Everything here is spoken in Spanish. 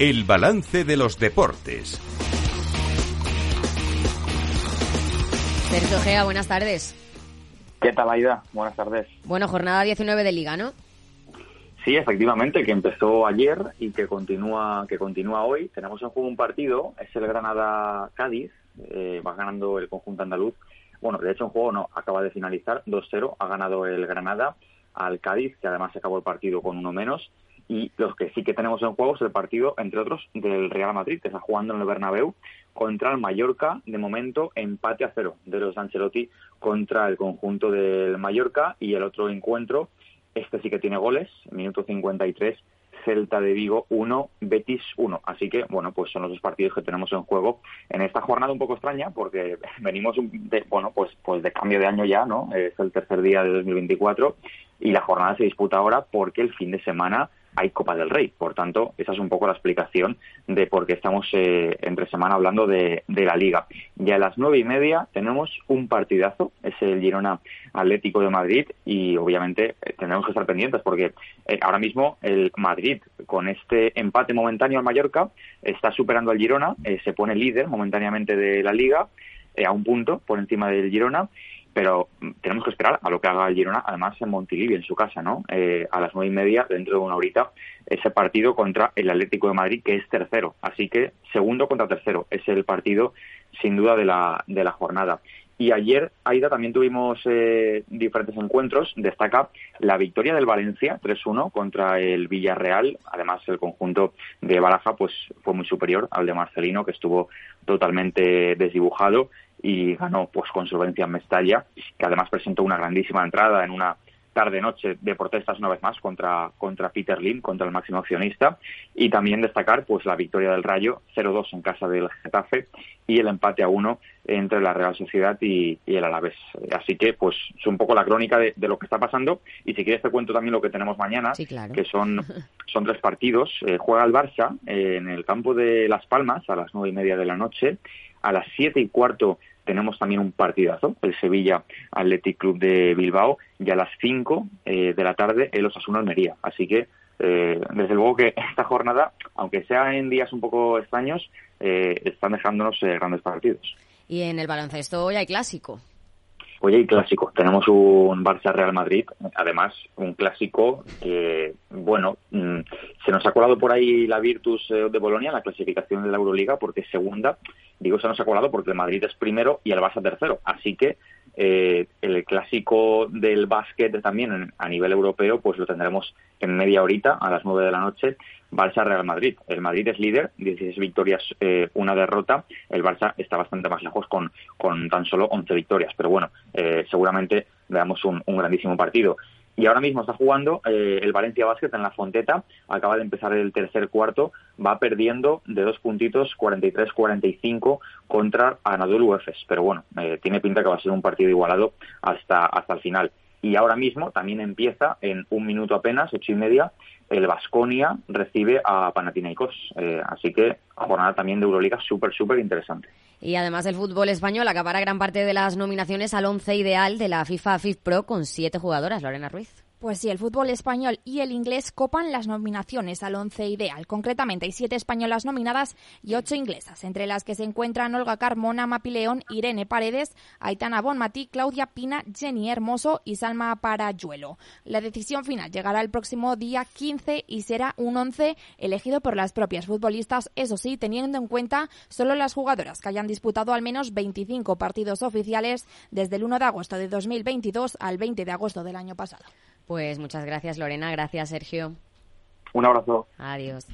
El balance de los deportes. Sergio Gea, buenas tardes. ¿Qué tal, Aida? Buenas tardes. Bueno, jornada 19 de Liga, ¿no? Sí, efectivamente, que empezó ayer y que continúa que continúa hoy. Tenemos en juego un partido, es el Granada-Cádiz, eh, va ganando el conjunto andaluz. Bueno, de hecho, en juego no, acaba de finalizar 2-0, ha ganado el Granada al Cádiz, que además se acabó el partido con uno menos. Y los que sí que tenemos en juego es el partido, entre otros, del Real Madrid, que está jugando en el Bernabéu contra el Mallorca, de momento empate a cero de los Ancelotti contra el conjunto del Mallorca y el otro encuentro, este sí que tiene goles, minuto 53, Celta de Vigo 1, Betis 1. Así que, bueno, pues son los dos partidos que tenemos en juego en esta jornada un poco extraña porque venimos de, bueno, pues, pues de cambio de año ya, ¿no? Es el tercer día de 2024 y la jornada se disputa ahora porque el fin de semana hay Copa del Rey. Por tanto, esa es un poco la explicación de por qué estamos eh, entre semana hablando de, la Liga. Y a las nueve y media tenemos un partidazo, es el Girona Atlético de Madrid, y obviamente eh, tendremos que estar pendientes porque eh, ahora mismo el Madrid, con este empate momentáneo al Mallorca, está superando al Girona, se pone líder momentáneamente de la Liga, a un punto por encima del Girona pero tenemos que esperar a lo que haga el Girona, además en Montilivi, en su casa, ¿no? Eh, a las nueve y media, dentro de una horita, ese partido contra el Atlético de Madrid, que es tercero. Así que segundo contra tercero es el partido, sin duda, de la, de la jornada. Y ayer, Aida, también tuvimos eh, diferentes encuentros. Destaca la victoria del Valencia 3-1 contra el Villarreal. Además, el conjunto de Baraja pues, fue muy superior al de Marcelino, que estuvo totalmente desdibujado y ganó pues con solvencia en Mestalla, que además presentó una grandísima entrada en una tarde-noche de protestas una vez más contra, contra Peter Lim, contra el máximo accionista, y también destacar pues la victoria del Rayo 0-2 en casa del Getafe y el empate a 1 entre la Real Sociedad y, el Alavés. Así que pues es un poco la crónica de, lo que está pasando y si quieres te cuento también lo que tenemos mañana, que son, son tres partidos. Eh, juega el Barça eh, en el campo de Las Palmas a las nueve y media de la noche, a las siete y cuarto tenemos también un partidazo, el Sevilla Athletic Club de Bilbao, y a las 5 eh, de la tarde el Osasuna Almería. Así que, eh, desde luego que esta jornada, aunque sea en días un poco extraños, eh, están dejándonos grandes partidos. Y en el baloncesto hoy hay clásico. Hoy hay clásico. Tenemos un Barça-Real Madrid, además un clásico que, bueno, mm, se nos ha colado por ahí la Virtus eh, de Bolonia, la clasificación de la Euroliga, porque es segunda. Digo, se nos ha colado porque el Madrid es primero y el Barça tercero. Así que eh, el clásico del básquet también a nivel europeo, pues lo tendremos en media horita, a las nueve de la noche, Barça-Real Madrid. El Madrid es líder, 16 victorias, eh, una derrota. El Barça está bastante más lejos con, con tan solo 11 victorias. Pero bueno, eh, seguramente veamos un, grandísimo partido. Y ahora mismo está jugando eh, el Valencia Basket en la Fonteta. Acaba de empezar el tercer cuarto. Va perdiendo de dos puntitos, 43-45 contra Anadolu Efes. Pero bueno, tiene pinta que va a ser un partido igualado hasta, hasta el final. Y ahora mismo también empieza en un minuto apenas, ocho y media, el Vasconia recibe a Panathinaikos. Eh, así que jornada también de Euroliga súper, súper interesante. Y además el fútbol español acabará gran parte de las nominaciones al once ideal de la FIFA FIFPro con siete jugadoras. Lorena Ruiz. Pues sí, el fútbol español y el inglés copan las nominaciones al once ideal. Concretamente hay siete españolas nominadas y ocho inglesas, entre las que se encuentran Olga Carmona, Mapileón, Irene Paredes, Aitana Bonmatí, Claudia Pina, Jenny Hermoso y Salma Parayuelo. La decisión final llegará el próximo día 15 y será un once elegido por las propias futbolistas, eso sí, teniendo en cuenta solo las jugadoras que hayan disputado al menos 25 partidos oficiales desde el 1 de agosto de 2022 al 20 de agosto del año pasado. Pues muchas gracias Lorena, gracias Sergio. Un abrazo. Adiós.